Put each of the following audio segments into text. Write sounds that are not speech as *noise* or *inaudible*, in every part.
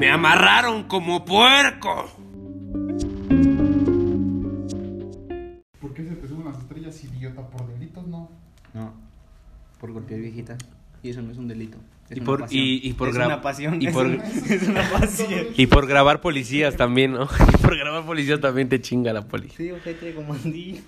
Me amarraron como puerco. ¿Por qué se te suben las estrellas, idiota? ¿Por delitos? No. No, por golpear viejita. Y eso no es un delito. Es Y una por- pasión. y- y por es una pasión. y es por- una- *laughs* es una pasión. Y por grabar policías también, ¿no? *laughs* Y por grabar policías también te chinga la poli. Sí, ojete como andí.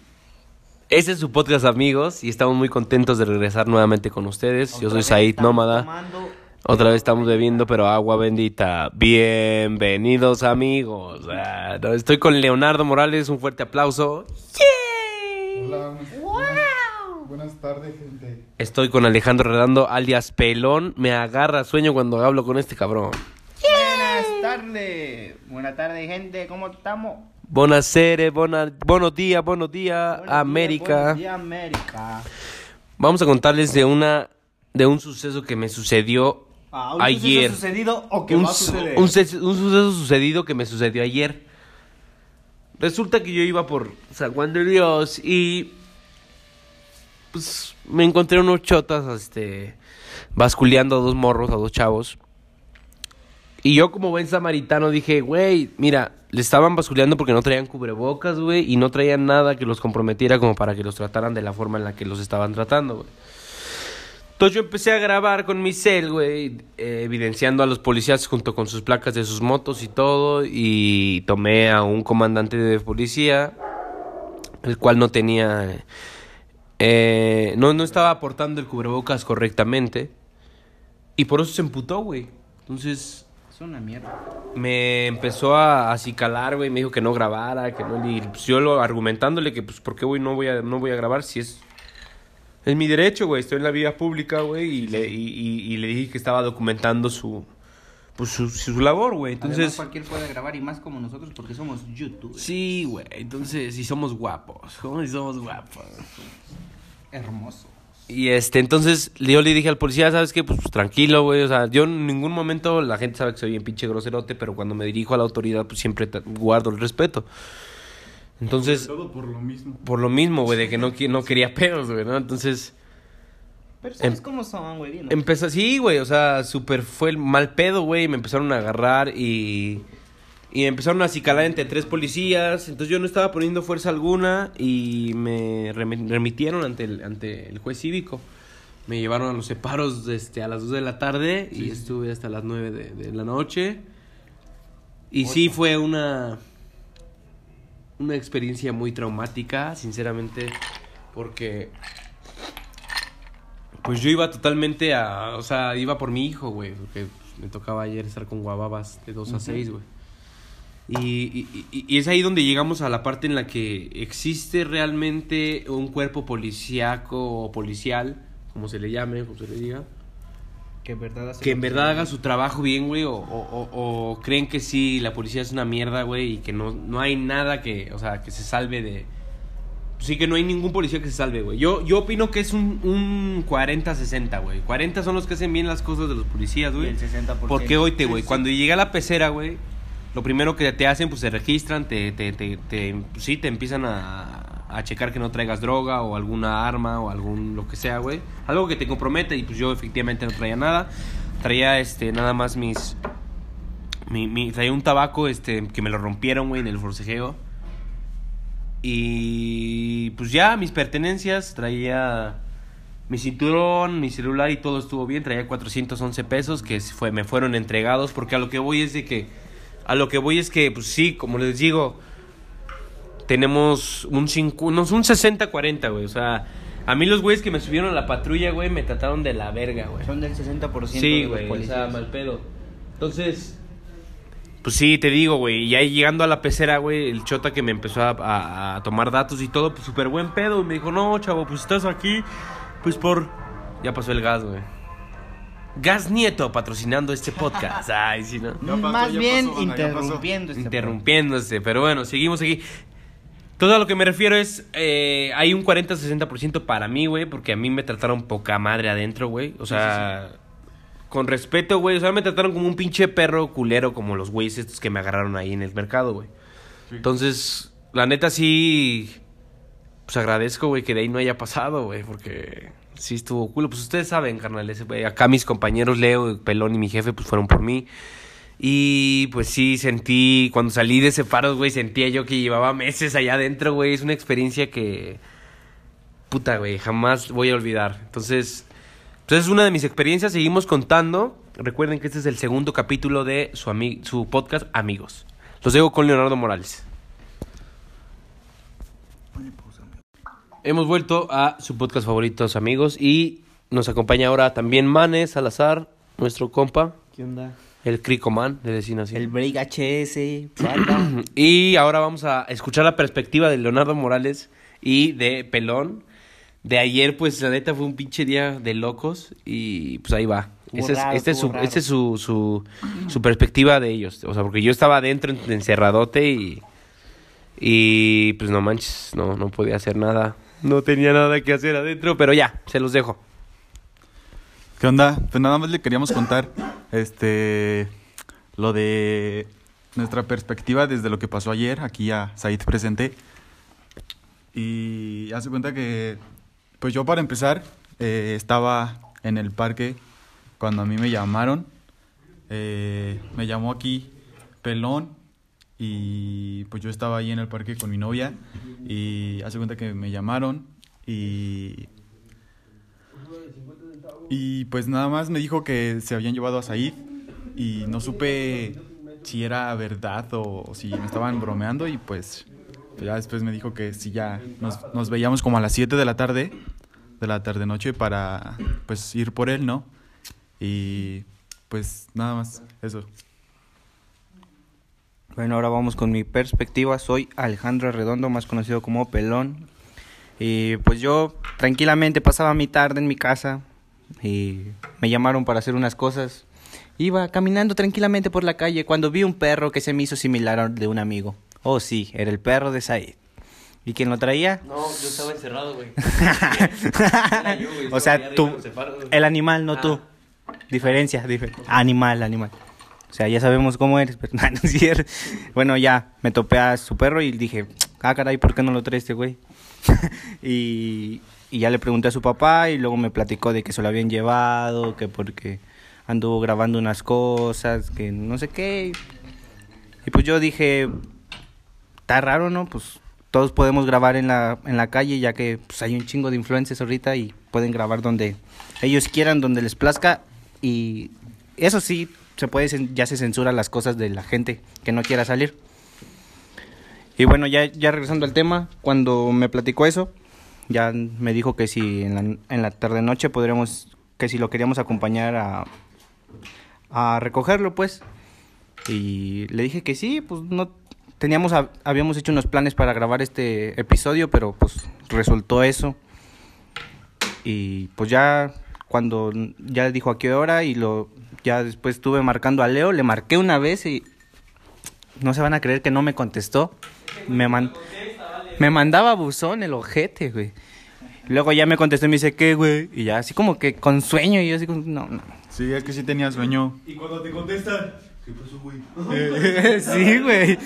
Ese es su podcast, amigos, y estamos muy contentos de regresar nuevamente con ustedes. Yo soy Said Nómada. tomando- Otra vez estamos bebiendo, pero agua bendita. Bienvenidos, amigos. Ah, no, estoy con Leonardo Morales, un fuerte aplauso. Hola, buenas, buenas, buenas tardes, gente. Estoy con Alejandro Redando, alias Pelón. Me agarra sueño cuando hablo con este cabrón. Buenas tardes. Buenas tardes, gente. ¿Cómo estamos? Buonasera, buena, buenos días, buenos días, Buenos días, América. buenos días, América. Vamos a contarles de una de un suceso que me sucedió Ah, ¿un ayer. suceso sucedido o que un, va a suceder? un suceso sucedido que me sucedió ayer. Resulta que yo iba por San Juan de Dios y pues me encontré unos chotas este basculeando a dos morros, a dos chavos. Y yo como buen samaritano dije, güey, mira, le estaban basculeando porque no traían cubrebocas, güey, y no traían nada que los comprometiera como para que los trataran de la forma en la que los estaban tratando, güey. Entonces yo empecé a grabar con mi cel, güey, eh, evidenciando a los policías junto con sus placas de sus motos y todo, y tomé a un comandante de policía, el cual no tenía, eh, no, no estaba aportando el cubrebocas correctamente, y por eso se emputó, güey. Entonces Es una mierda. me empezó a acicalar, güey, me dijo que no grabara, que no, y pues yo lo argumentándole que pues por qué, güey, no voy a, no voy a grabar si es... Es mi derecho, güey, estoy en la vía pública, güey, y le, y, y- y le dije que estaba documentando su, pues su, su labor, güey, Además, entonces... cualquier puede grabar y más como nosotros porque somos youtubers. Sí, güey, entonces, y somos guapos, ¿cómo si somos guapos? Hermoso. Y este, entonces yo le dije al policía, ¿sabes qué? Pues, pues, tranquilo, güey. O sea, yo en ningún momento, la gente sabe que soy bien pinche groserote, pero cuando me dirijo a la autoridad, pues siempre guardo el respeto. Entonces, Todo por lo mismo. por lo mismo, güey, de que no, no quería pedos, güey, ¿no? Entonces, Pero ¿sabes Em- cómo son, güey? Bien, ¿no? empezó así, güey, o sea, súper fue el mal pedo, güey. Me empezaron a agarrar y. Y me empezaron a acicalar entre tres policías. Entonces yo no estaba poniendo fuerza alguna y me remi- remitieron ante el, ante el juez cívico. Me llevaron a los separos este, a las 2 de la tarde y estuve hasta las 9 de, de la noche. Y sí fue una, una experiencia muy traumática, sinceramente, porque pues yo iba totalmente a, o sea, iba por mi hijo, güey, porque me tocaba ayer estar con guababas de 2 a 6, güey. Y, y- y- y es ahí donde llegamos a la parte en la que existe realmente un cuerpo policíaco o policial, como se le llame, como se le diga, Que en verdad hace que en lo verdad se haga su trabajo bien, güey, o, o- o- o creen que sí, la policía es una mierda, güey, y que no, no hay nada que, o sea, que se salve de... Sí, que no hay ningún policía que se salve, güey. Yo, yo opino que es un, un 40-60, güey. 40 son los que hacen bien las cosas de los policías, Y güey. el 60%. Porque oíte, Sí, güey, sí. cuando llegué a la pecera, güey, lo primero que te hacen, pues se registran, te, te, te, te- pues, sí, te empiezan a, a checar que no traigas droga o alguna arma o algún, lo que sea, güey. Algo que te compromete y pues yo efectivamente no traía nada. Traía, este, nada más mis... Mi, traía un tabaco, este, que me lo rompieron, güey, en el forcejeo. Y pues ya, mis pertenencias, traía mi cinturón, mi celular y todo estuvo bien. Traía 411 pesos que fue, me fueron entregados porque a lo que voy es de que... A lo que voy es que, pues sí, como les digo, tenemos un, cincu- no, un 60-40, güey. O sea, a mí los güeyes que me subieron a la patrulla, güey, me trataron de la verga, güey. Son del 60% Sí, de los güey, o sea, mal pedo. Entonces, pues sí, te digo, güey, y ahí llegando a la pecera, güey, el chota que me empezó a, a- a tomar datos y todo, pues súper buen pedo. Y me dijo, no, chavo, pues estás aquí, pues por... Ya pasó el gas, güey. Gas Nieto patrocinando este podcast. *laughs* Ay, sí, ¿no? Pasó, Más bien pasó. interrumpiendo este Interrumpiéndose, pero bueno, seguimos aquí. Todo a lo que me refiero es, eh, hay un 40-60% para mí, güey, porque a mí me trataron poca madre adentro, güey. O sea, con respeto, güey. O sea, me trataron como un pinche perro culero, como los güeyes estos que me agarraron ahí en el mercado, güey. Entonces, la neta sí, pues agradezco, güey, que de ahí no haya pasado, güey, porque sí estuvo culo. Pues ustedes saben, carnales, güey. Acá mis compañeros Leo, Pelón y mi jefe, pues fueron por mí. Y pues sí, sentí, cuando salí de ese paro, güey, sentía yo que llevaba meses allá adentro, güey. Es una experiencia que, puta, güey, jamás voy a olvidar. Entonces, pues es una de mis experiencias, seguimos contando. Recuerden que este es el segundo capítulo de su, ami- su podcast Amigos. Los dejo con Leonardo Morales. Hemos vuelto a su podcast favoritos amigos y nos acompaña ahora también Mane Salazar, nuestro compa, ¿Qué onda? El Cricoman, le decían así. El Break *clears throat* HS. Y ahora vamos a escuchar la perspectiva de Leonardo Morales y de Pelón. De ayer, pues la neta fue un pinche día de locos y pues ahí va. Es, este es, su, este es su, su, su perspectiva de ellos. O sea, porque yo estaba adentro en- encerradote y, y pues no manches, no, no podía hacer nada. No tenía nada que hacer adentro, pero ya, se los dejo. ¿Qué onda? Pues nada más le queríamos contar este lo de nuestra perspectiva desde lo que pasó ayer aquí a Said presente. Y hace cuenta que pues yo para empezar eh, estaba en el parque cuando a mí me llamaron. Eh, me llamó aquí Pelón y pues yo estaba ahí en el parque con mi novia y hace cuenta que me llamaron y y pues nada más me dijo que se habían llevado a Said y no supe si era verdad o si me estaban bromeando y pues ya después me dijo que si ya nos, nos veíamos como a las 7 de la tarde, de la tarde noche para pues ir por él, ¿no? Y pues nada más, eso. Bueno, ahora vamos con mi perspectiva. Soy Alejandro Redondo, más conocido como Pelón. Y pues yo tranquilamente pasaba mi tarde en mi casa y me llamaron para hacer unas cosas. Iba caminando tranquilamente por la calle cuando vi un perro que se me hizo similar al de un amigo. Oh, sí, era el perro de Said. ¿Y quién lo traía? No, yo estaba encerrado, güey. *laughs* o sea, tú, el animal, no tú. Diferencia, dife- animal, animal. O sea, ya sabemos cómo eres, pero *laughs* no, no es cierto. Bueno, ya me topé a su perro y dije, ah, caray, ¿por qué no lo trae este güey? *laughs* y, y ya le pregunté a su papá y luego me platicó de que se lo habían llevado, que porque anduvo grabando unas cosas, que no sé qué. Y pues yo dije, está raro, ¿no? Pues todos podemos grabar en la, en la calle, ya que pues, hay un chingo de influencers ahorita y pueden grabar donde ellos quieran, donde les plazca. Y eso sí, se puede, ya se censura las cosas de la gente que no quiera salir. Y bueno, ya, ya regresando al tema, cuando me platicó eso, ya me dijo que si en la, en la tarde noche podríamos, que si lo queríamos acompañar a, a recogerlo, pues. Y le dije que sí, pues no teníamos hab- habíamos hecho unos planes para grabar este episodio, pero pues resultó eso. Y pues ya cuando ya dijo a qué hora y lo ya después estuve marcando a Leo, le marqué una vez y no se van a creer que no me contestó. Me man- me mandaba buzón el ojete, güey. Luego ya me contestó y me dice, ¿qué, güey? Y ya así como que con sueño y yo así como, no, no. Sí, es que sí tenía sueño. Y cuando te contestan, ¿qué pasó, güey? *laughs* sí, güey.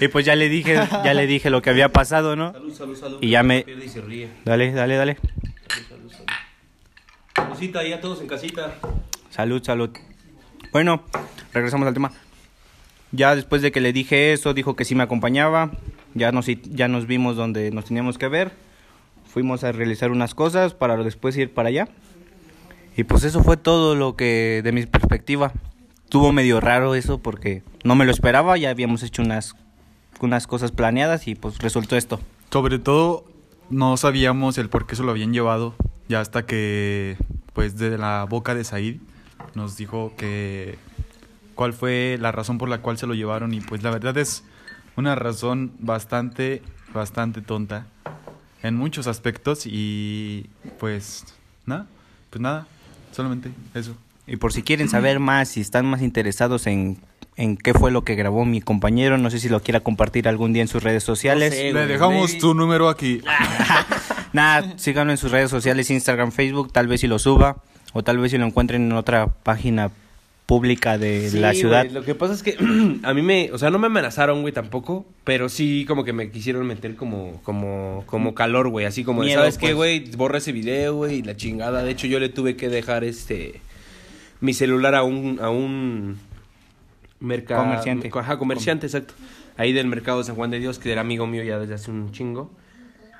y pues ya le dije, ya le dije lo que había pasado, ¿no? Salud, salud, salud. Y ya me- Pierde y se ríe. Dale, dale, dale. Salud, salud, salud. Salucita, ya todos en casita. Salud, salud. Bueno, regresamos al tema. Ya después de que le dije eso, dijo que sí me acompañaba. Ya nos, ya nos vimos donde nos teníamos que ver. Fuimos a realizar unas cosas para después ir para allá. Y pues eso fue todo lo que de mi perspectiva. Tuvo medio raro eso porque no me lo esperaba. Ya habíamos hecho unas, unas cosas planeadas y pues resultó esto. Sobre todo, no sabíamos el por qué se lo habían llevado. Ya hasta que, pues, de la boca de Said nos dijo que cuál fue la razón por la cual se lo llevaron. Y pues la verdad es una razón bastante, bastante tonta en muchos aspectos. Y pues, nada, pues nada, solamente eso. Y por si quieren saber más, si están más interesados en, en qué fue lo que grabó mi compañero, no sé si lo quiera compartir algún día en sus redes sociales. No sé. Le dejamos tu número aquí. *laughs* Nada, síganlo en sus redes sociales, Instagram, Facebook, tal vez si lo suba, o tal vez si lo encuentren en otra página pública de Sí, la ciudad. Lo que pasa es que *clears throat* a mí me, o sea, no me amenazaron, güey, tampoco, pero sí como que me quisieron meter como, como, como calor, güey, así como, de, Miedo, ¿sabes qué, pues. güey? Borra ese video, güey, y la chingada. De hecho, yo le tuve que dejar este, mi celular a un, a un mercado... Comerciante. Ajá, comerciante, exacto. Ahí del mercado de San Juan de Dios, que era amigo mío ya desde hace un chingo.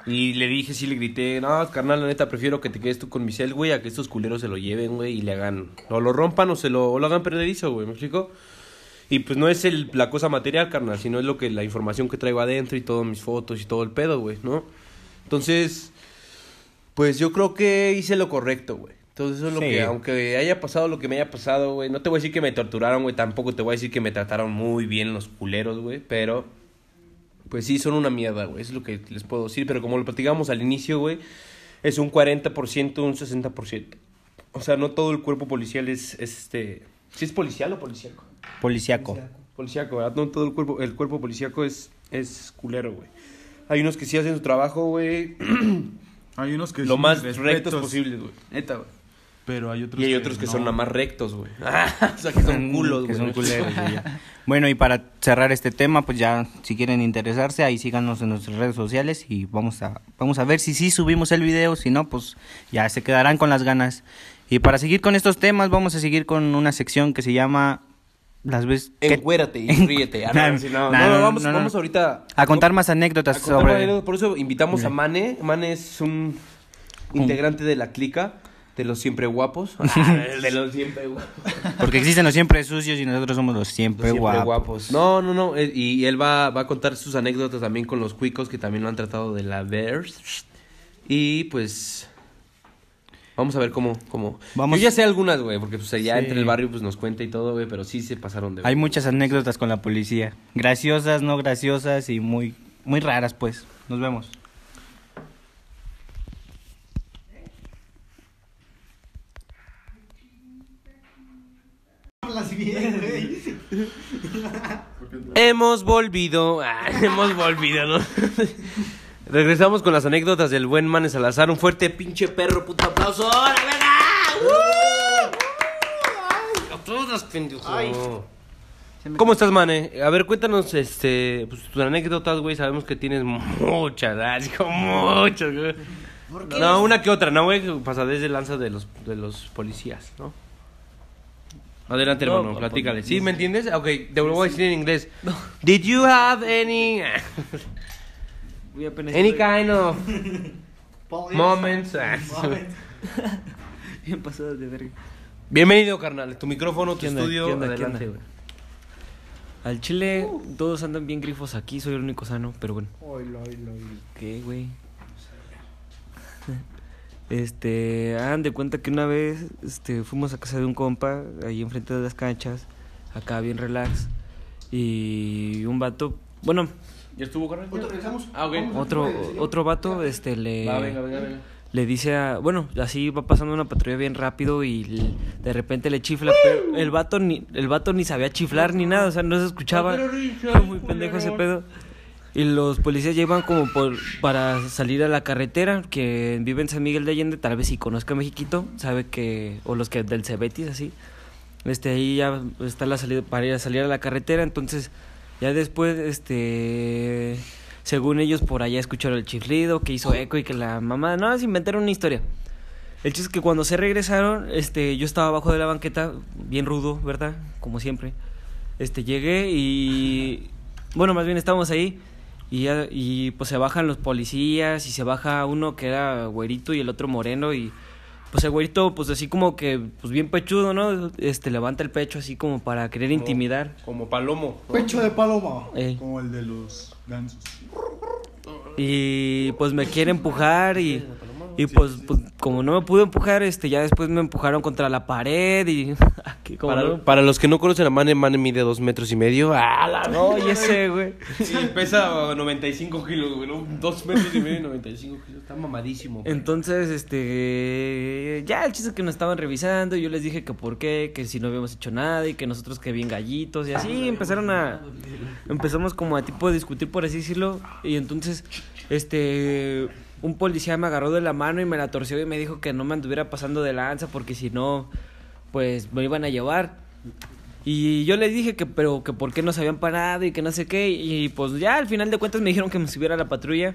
Y le dije, sí, le grité, no, carnal, la neta, prefiero que te quedes tú con mi cel, güey, a que estos culeros se lo lleven, güey, y le hagan, o lo rompan o se lo, o lo hagan perdedizo, güey, ¿me explico? Y pues no es el, la cosa material, carnal, sino es lo que, la información que traigo adentro y todas mis fotos y todo el pedo, güey, ¿no? Entonces, pues yo creo que hice lo correcto, güey. Entonces eso es lo Sí. que, aunque haya pasado lo que me haya pasado, güey, no te voy a decir que me torturaron, güey, tampoco te voy a decir que me trataron muy bien los culeros, güey, pero pues sí, son una mierda, güey, es lo que les puedo decir, pero como lo platicamos al inicio, güey, es un 40%, un 60%. O sea, no todo el cuerpo policial es, es, este... ¿Sí es policial o policíaco? Policiaco. Policíaco, ¿verdad? No todo el cuerpo, el cuerpo policíaco es, es culero, güey. Hay unos que sí hacen su trabajo, güey, *clears throat* Hay unos que lo sí, más rectos posibles, güey. Neta, güey. Pero hay otros Y hay otros que no. son nada más rectos, güey. *laughs* o sea, que son culos, güey. son culeros. *laughs* Bueno, y para cerrar este tema, pues ya, si quieren interesarse, ahí síganos en nuestras redes sociales y vamos a, vamos a ver si sí subimos el video, si no, pues ya se quedarán con las ganas. Y para seguir con estos temas, vamos a seguir con una sección que se llama Las veces... Encuérate y ríete. Ah, no, no, vamos, ahorita A contar más anécdotas a contar sobre... más, Por eso invitamos a Mane. Mane es un integrante de la clica de los siempre guapos. *laughs* de los siempre guapos. Porque existen los siempre sucios y nosotros somos los siempre, Los siempre guapos. guapos. No, no, no. eh, Y él va, va a contar sus anécdotas también con los cuicos que también lo han tratado de la VERS. Y pues. Vamos a ver cómo. cómo. Vamos- Yo ya sé algunas, güey, porque pues allá Sí. entre el barrio pues nos cuenta y todo, güey, pero sí se pasaron de. Hay muchas anécdotas con la policía. Graciosas, no graciosas y muy, muy raras, pues. Nos vemos. Hemos volvido. *laughs* Ah, hemos volvido, ¿no? *laughs* Regresamos con las anécdotas del buen Mane Salazar. Un fuerte pinche perro, puto aplauso. ¡Hola, verga! ¡Uh! ¡Uh! ¡A todos, pendejo! ¿Cómo estás, Mane? A ver, cuéntanos este, pues, tus anécdotas, güey. Sabemos que tienes muchas, así como muchas, güey. No, una que otra, ¿no, güey? Pasadez de lanza de los, de los policías, ¿no? Adelante, No, hermano, platícale. ¿Sí? ¿Me entiendes? Ok, te lo voy a decir en inglés. *laughs* Did you have any... Any kind of *laughs* moments... *laughs* bien pasado de verga. Bienvenido, carnal. Tu micrófono, tu estudio, ¿Qué onda? ¿Qué adelante, güey. Al chile, todos andan bien grifos aquí, soy el único sano, pero bueno. ¿Qué, güey? Este, hagan de cuenta que una vez este, fuimos a casa de un compa, ahí enfrente de las canchas, acá bien relax, y un vato, bueno, ¿Ya estuvo, carnal? regresamos. Ah, ok. otro, otro vato, este, le... Va, venga, venga, venga. le dice a, bueno, así va pasando una patrulla bien rápido y de repente le chifla, pero el vato ni el vato ni sabía chiflar ni nada, o sea, no se escuchaba. Fue muy pendejo ese pedo. Y los policías iban como por para salir a la carretera, que vive en San Miguel de Allende, tal vez si conozca a Mexiquito, sabe que o los que del Cebetis así. Este ahí ya está la salida para ir a salir a la carretera, entonces ya después este según ellos por allá escucharon el chiflido, que hizo eco y que la mamá, no, se inventaron una historia. El chiste es que cuando se regresaron, este, yo estaba abajo de la banqueta, bien rudo, ¿verdad? Como siempre. Este, llegué y, bueno, más bien estábamos ahí y, ya- y pues se bajan los policías y se baja uno que era güerito y el otro moreno y pues el güerito pues así como que, pues bien pechudo, ¿no? Este, levanta el pecho así como para querer intimidar. Como palomo. Pecho de paloma. Ey. Como el de los gansos. Y pues me quiere empujar y, y pues, pues, como no me pudo empujar, este ya después me empujaron contra la pared y *laughs* aquí como Para, no, para los que no conocen a Mane, Mane mide dos metros y medio. ¡Ah, la no, y ese güey. Sí, pesa 95 kilos, güey, ¿no? Dos metros y medio y 95 kilos. Está mamadísimo. güey. Entonces, este, ya el chiste es que nos estaban revisando y yo les dije que por qué, que si no habíamos hecho nada y que nosotros que bien gallitos y así empezaron a, empezamos como a tipo de discutir por así decirlo y entonces, este, un policía me agarró de la mano y me la torció y me dijo que no me anduviera pasando de lanza porque si no, pues me iban a llevar. Y yo les dije que, pero que por qué no se habían parado y que no sé qué. Y pues ya al final de cuentas me dijeron que me subiera a la patrulla.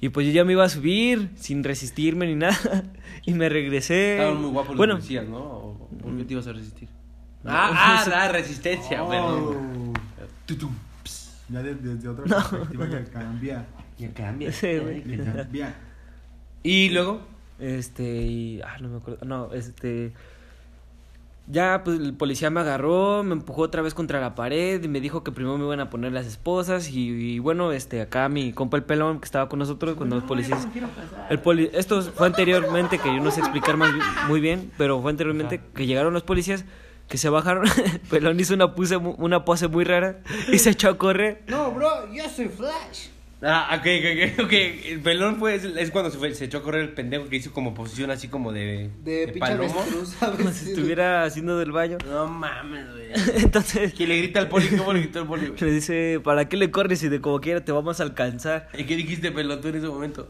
Y pues yo ya me iba a subir sin resistirme ni nada. *laughs* Y me regresé. Estaban muy guapos los bueno, policías, ¿no? O- ¿Por qué te ibas a resistir? Ah, ah, *laughs* la resistencia, Oh. Ya de- desde otra *laughs* perspectiva ya cambia. Ya cambia. Sí, güey. Ya cambia. Y luego, Este, y. Ah, no me acuerdo. No, este. Ya, pues el policía me agarró, me empujó otra vez contra la pared y me dijo que primero me iban a poner las esposas. Y, y bueno, este, acá mi compa el pelón que estaba con nosotros cuando los policías. El poli esto fue anteriormente, que yo no sé explicar más, muy bien, pero fue anteriormente que llegaron los policías que se bajaron. *laughs* pelón hizo una pose, mu- una pose muy rara y se echó a correr. No, bro, yo soy Flash. Ah, ok, ok, ok, *laughs* ok. El pelón fue, es, es cuando se, fue, se echó a correr el pendejo que hizo como posición así como de, De avestruz, ¿sabes? Como si estuviera haciendo del baño. No mames, güey. *laughs* Entonces Que le grita al poli, ¿cómo le gritó el poli, güey? le dice, ¿para qué le corres si de como quiera te vamos a alcanzar? ¿Y qué dijiste, pelón, tú en ese momento?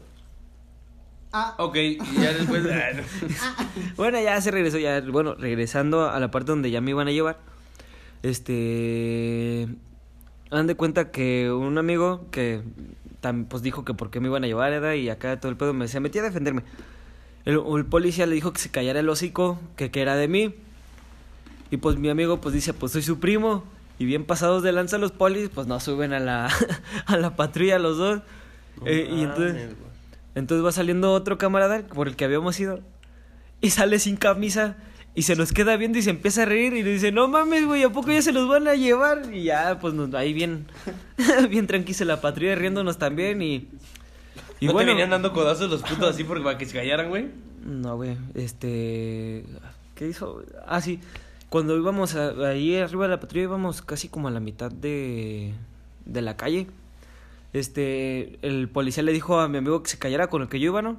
Ah, Ok, y ya después... *laughs* ah, no. Bueno, ya se regresó, ya, bueno, regresando a la parte donde ya me iban a llevar, este, han de cuenta que un amigo que pues dijo que por qué me iban a llevar, y acá todo el pedo me se metía a defenderme. El, el policía le dijo que se callara el hocico, que, que era de mí, y pues mi amigo pues dice, pues soy su primo, y bien pasados de lanza los polis, pues no suben a la, *laughs* a la patrulla los dos, Eh, y entonces... Entonces va saliendo otro camarada por el que habíamos ido y sale sin camisa y se nos queda viendo y se empieza a reír y le dice, no mames, güey, ¿a poco ya se los van a llevar? Y ya, pues nos- ahí bien, *laughs* bien tranquila la patrulla riéndonos también y... Y ¿No bueno, te venían dando codazos los putos así porque para que se callaran, güey? no, güey, este... ¿Qué hizo? Ah, sí, cuando íbamos a- ahí arriba de la patrulla íbamos casi como a la mitad de, de la calle. Este, el policía le dijo a mi amigo que se callara con el que yo iba, ¿no?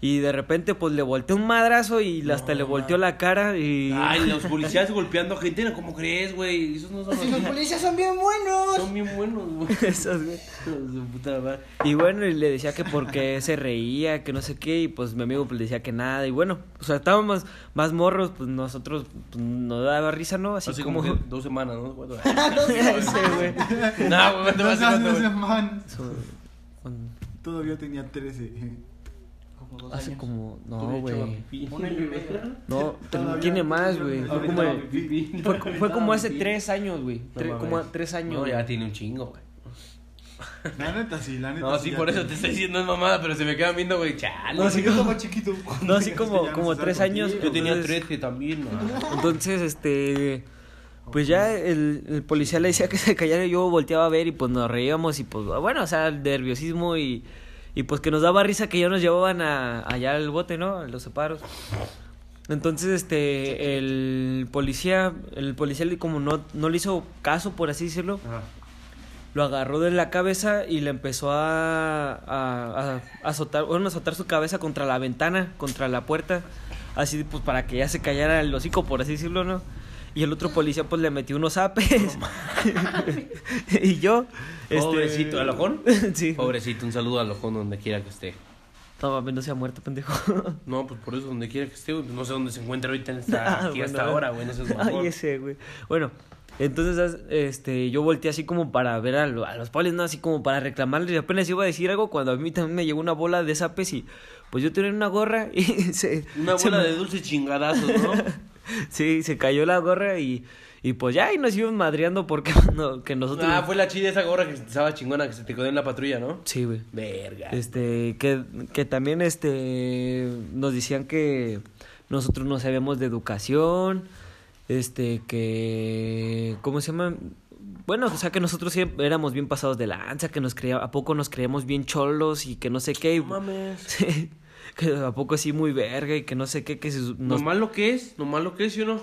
Y de repente, pues le volteó un madrazo y hasta le volteó la cara y. Ay, los *laughs* policías golpeando gente, ¿no? ¿cómo crees, güey? Esos no son si los policías son bien buenos. Son bien buenos, güey. *laughs* Esos, güey. Su puta madre. Y bueno, y le decía que porque se reía, que no sé qué, y pues mi amigo pues le decía que nada, y bueno, o sea, estábamos más morros, pues nosotros pues, nos daba risa, ¿no? Así, Así como... como que *laughs* dos semanas, ¿no? ¿Cuánto? Ese, güey. No, güey, ¿cuánto Dos con- Todavía tenía 13. Hace como... No, güey. No, tiene más, güey. más. Fue como, fue, fue como hace tres años, güey. No Tre- como tres años. No, ya tiene un chingo, güey. La neta sí, la neta No, sí, por eso te estoy diciendo es mamada, pero se me quedan viendo, güey, chale. No, sí, Yo como- estaba chiquito. *laughs* No, así *laughs* como, como tres años. Yo tenía 13 también, ¿no? Entonces, este. Pues ya el, el policía le decía que se callara y yo volteaba a ver y pues nos reíamos y pues bueno, o sea, el nerviosismo y, y pues que nos daba risa que ya nos llevaban a, allá al bote, ¿no? A los separos. Entonces, este, el policía, el policía como no, no le hizo caso, por así decirlo, Ajá. lo agarró de la cabeza y le empezó a, a, a azotar, bueno, a azotar su cabeza contra la ventana, contra la puerta, así pues para que ya se callara el hocico, por así decirlo, ¿no? Y el otro policía pues le metió unos apes. *laughs* y yo... este, Pobrecito, ¿al ojón? *laughs* sí. Pobrecito, un saludo al ojón donde quiera que esté. No no se ha muerto, pendejo. No, pues por eso donde quiera que esté, güey, pues no sé dónde se encuentra ahorita en *laughs* esta, aquí Ah, hasta bueno. ahora, güey, eso es mejor. Ay, ese, güey. Bueno, entonces, este, yo volteé así como para ver a, lo- a los polis, ¿no? Así como para reclamarles. Y apenas iba a decir algo cuando a mí también me llegó una bola de zapes y pues yo tenía una gorra y se... Una se bola me- de dulces chingadazos, ¿no? *laughs* Sí, se cayó la gorra y, y pues ya, y nos íbamos madreando porque *laughs* no, que nosotros... Ah, fue la chida esa gorra que estaba chingona que se te quedó en la patrulla, ¿no? Sí, güey. Verga. Este, que, que también este nos decían que nosotros no sabíamos de educación, este, que, ¿cómo se llama? Bueno, o sea que nosotros siempre éramos bien pasados de lanza, que nos creía, a poco nos creíamos bien cholos y que no sé qué. No mames. *laughs* Que a poco así muy verga y que no sé qué, que se- nos- Nomás lo que es, nomás lo que es, ¿sí o no?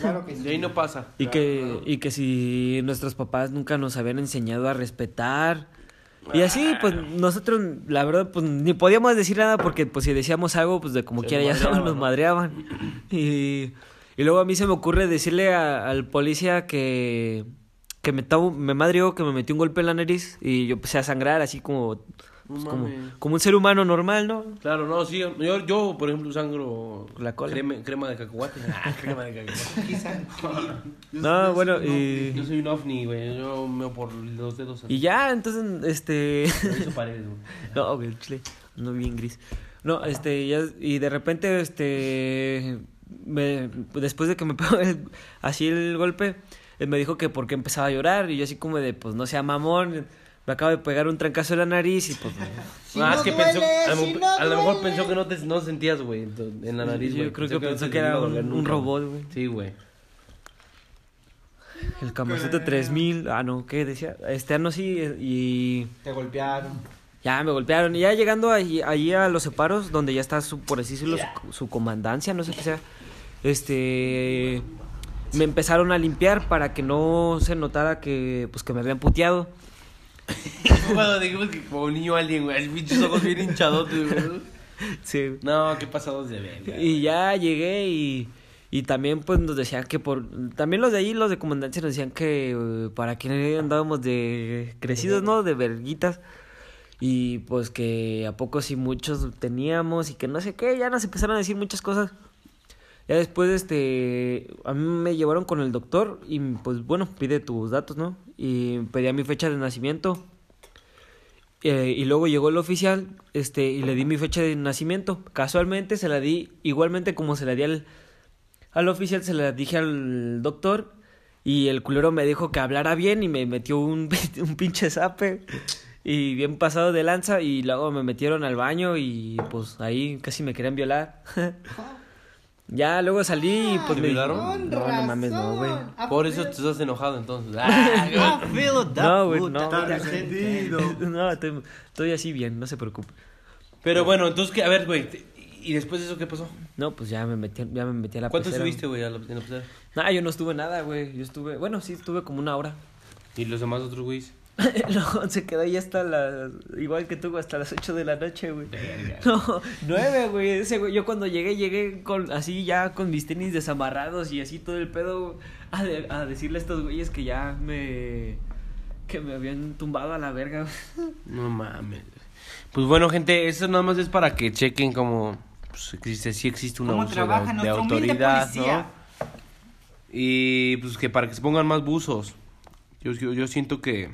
Claro que sí. De ahí no pasa. y que y que si nuestros papás nunca nos habían enseñado a respetar y así pues nosotros la verdad pues ni podíamos decir nada porque pues si decíamos algo pues de como Se quiera ya madreaban, nos ¿no? madreaban y, y luego a mí se me ocurre decirle a- al policía que que me me madrió que me metió un golpe en la nariz y yo empecé a sangrar así como pues, como, un ser humano normal no Claro, no, sí. Yo, yo por ejemplo, sangro. La cola. Crema, crema de cacahuate. *laughs* Ah, crema de cacahuate. *laughs* *laughs* no bueno y Yo soy un ovni, güey. Yo me por los dedos. y ya entonces este Hizo paredes, güey. No, güey, chile, no bien gris. No, este, ya, y de repente, este, me, después de que me pegó el- así el golpe, él me dijo que por qué empezaba a llorar. Y yo así como de, pues no sea mamón, me acabo de pegar un trancazo en la nariz y pues... Si ah, no es que duele, pensó, a, lo, si no a lo mejor pensó que no te no sentías, güey, en la nariz, Yo güey. creo que pensó que era un- robot, güey. Sí, güey. El Kamazote 3000, ah no, ¿qué decía? Este ano sí y Te golpearon. ya me golpearon y ya llegando ahí, ahí a los separos donde ya está su por así decirlo su, su comandancia, no sé qué sea. Este me empezaron a limpiar para que no se notara que pues que me habían puteado. *laughs* Bueno, dijimos que como un niño alien, güey, pinches ojos bien hinchadotes, güey. Sí. No, qué pasados de verga. Y ya llegué y, y también pues nos decían que por... También los de ahí, los de comandancia nos decían que eh, para quién andábamos de crecidos, ¿no? De verguitas. Y pues que a poco sí muchos teníamos y que no sé qué, ya nos empezaron a decir muchas cosas. Ya después, este, a mí me llevaron con el doctor y pues bueno, pide tus datos, ¿no? Y pedía mi fecha de nacimiento. Eh, y luego llegó el oficial, este, y le di mi fecha de nacimiento. Casualmente se la di, igualmente como se la di al, al oficial, se la dije al doctor. Y el culero me dijo que hablara bien y me metió un, *laughs* un pinche zape. Y bien pasado de lanza. Y luego me metieron al baño y pues ahí casi me querían violar. *laughs* ya luego salí y pues ¿Te me violaron? No, no mames, no, güey. Ah, Por eso te estás enojado entonces. Ah, No, güey, no. *laughs* No, estoy, estoy así bien, no se preocupe. Pero bueno, entonces, ¿qué? a ver, güey. ¿Y después de eso qué pasó? No, pues ya me metí, ya me metí a la ¿Cuánto pecera. subiste, güey, a la, en la pecera? Ah, yo no estuve nada, güey. Yo estuve, bueno, sí, estuve como una hora. ¿Y los demás otros güeyes? *laughs* no, se quedó ahí hasta las, igual que tú, hasta las 8 de la noche, güey. No, nueve, güey. Ese güey, yo cuando llegué, llegué con, así ya con mis tenis desamarrados y así todo el pedo a, de- a decirle a estos güeyes que ya me, que me habían tumbado a la verga. No mames. Pues bueno, gente, eso nada más es para que chequen cómo pues, existe, sí existe un ¿Cómo abuso de, de autoridad? ¿no? Y pues que para que se pongan más buzos. Yo, yo, yo siento que...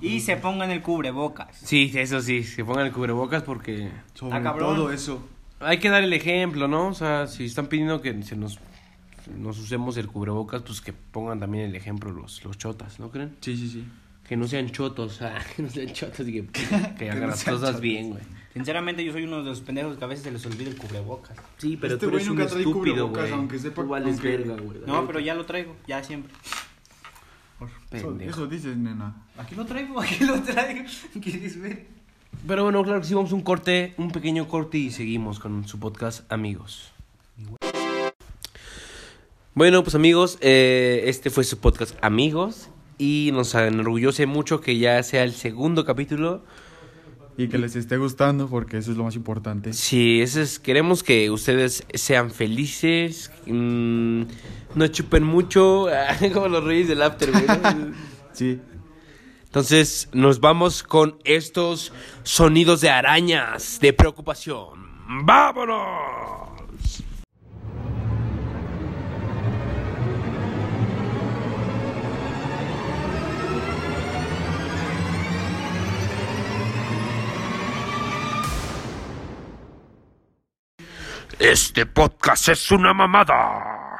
Y se pongan el cubrebocas. Sí, eso sí, se pongan el cubrebocas porque Sobre Ah, todo eso. hay que dar el ejemplo, ¿no? O sea, si están pidiendo que se nos, nos usemos el cubrebocas, pues que pongan también el ejemplo los, los chotas, ¿no creen? Sí, sí, sí. Que no sean chotos, *laughs* ah, que no sean chotos y que, que *laughs* hagan las cosas bien, güey. Sinceramente, yo soy uno de los pendejos que a veces se les olvida el cubrebocas. Sí, pero Este tú eres un estúpido, cubrebocas, güey. aunque sepa- Tú vales aunque- verga, güey. No, pero ya lo traigo, ya siempre. Eso, Pendejo. eso dices, nena. Aquí lo traigo, *laughs* aquí lo traigo. ¿Quieres ver? Pero bueno, claro que sí, vamos a un corte, un pequeño corte y seguimos con su podcast, amigos. Bueno, pues amigos, eh, este fue su podcast, amigos. Y nos enorgullece mucho que ya sea el segundo capítulo. Y que les esté gustando, porque eso es lo más importante. Sí, eso es, queremos que ustedes sean felices, mm, no chupen mucho, *laughs* como los reyes del after. *laughs* Sí. Entonces nos vamos con estos sonidos de arañas de preocupación. ¡Vámonos! Este podcast es una mamada.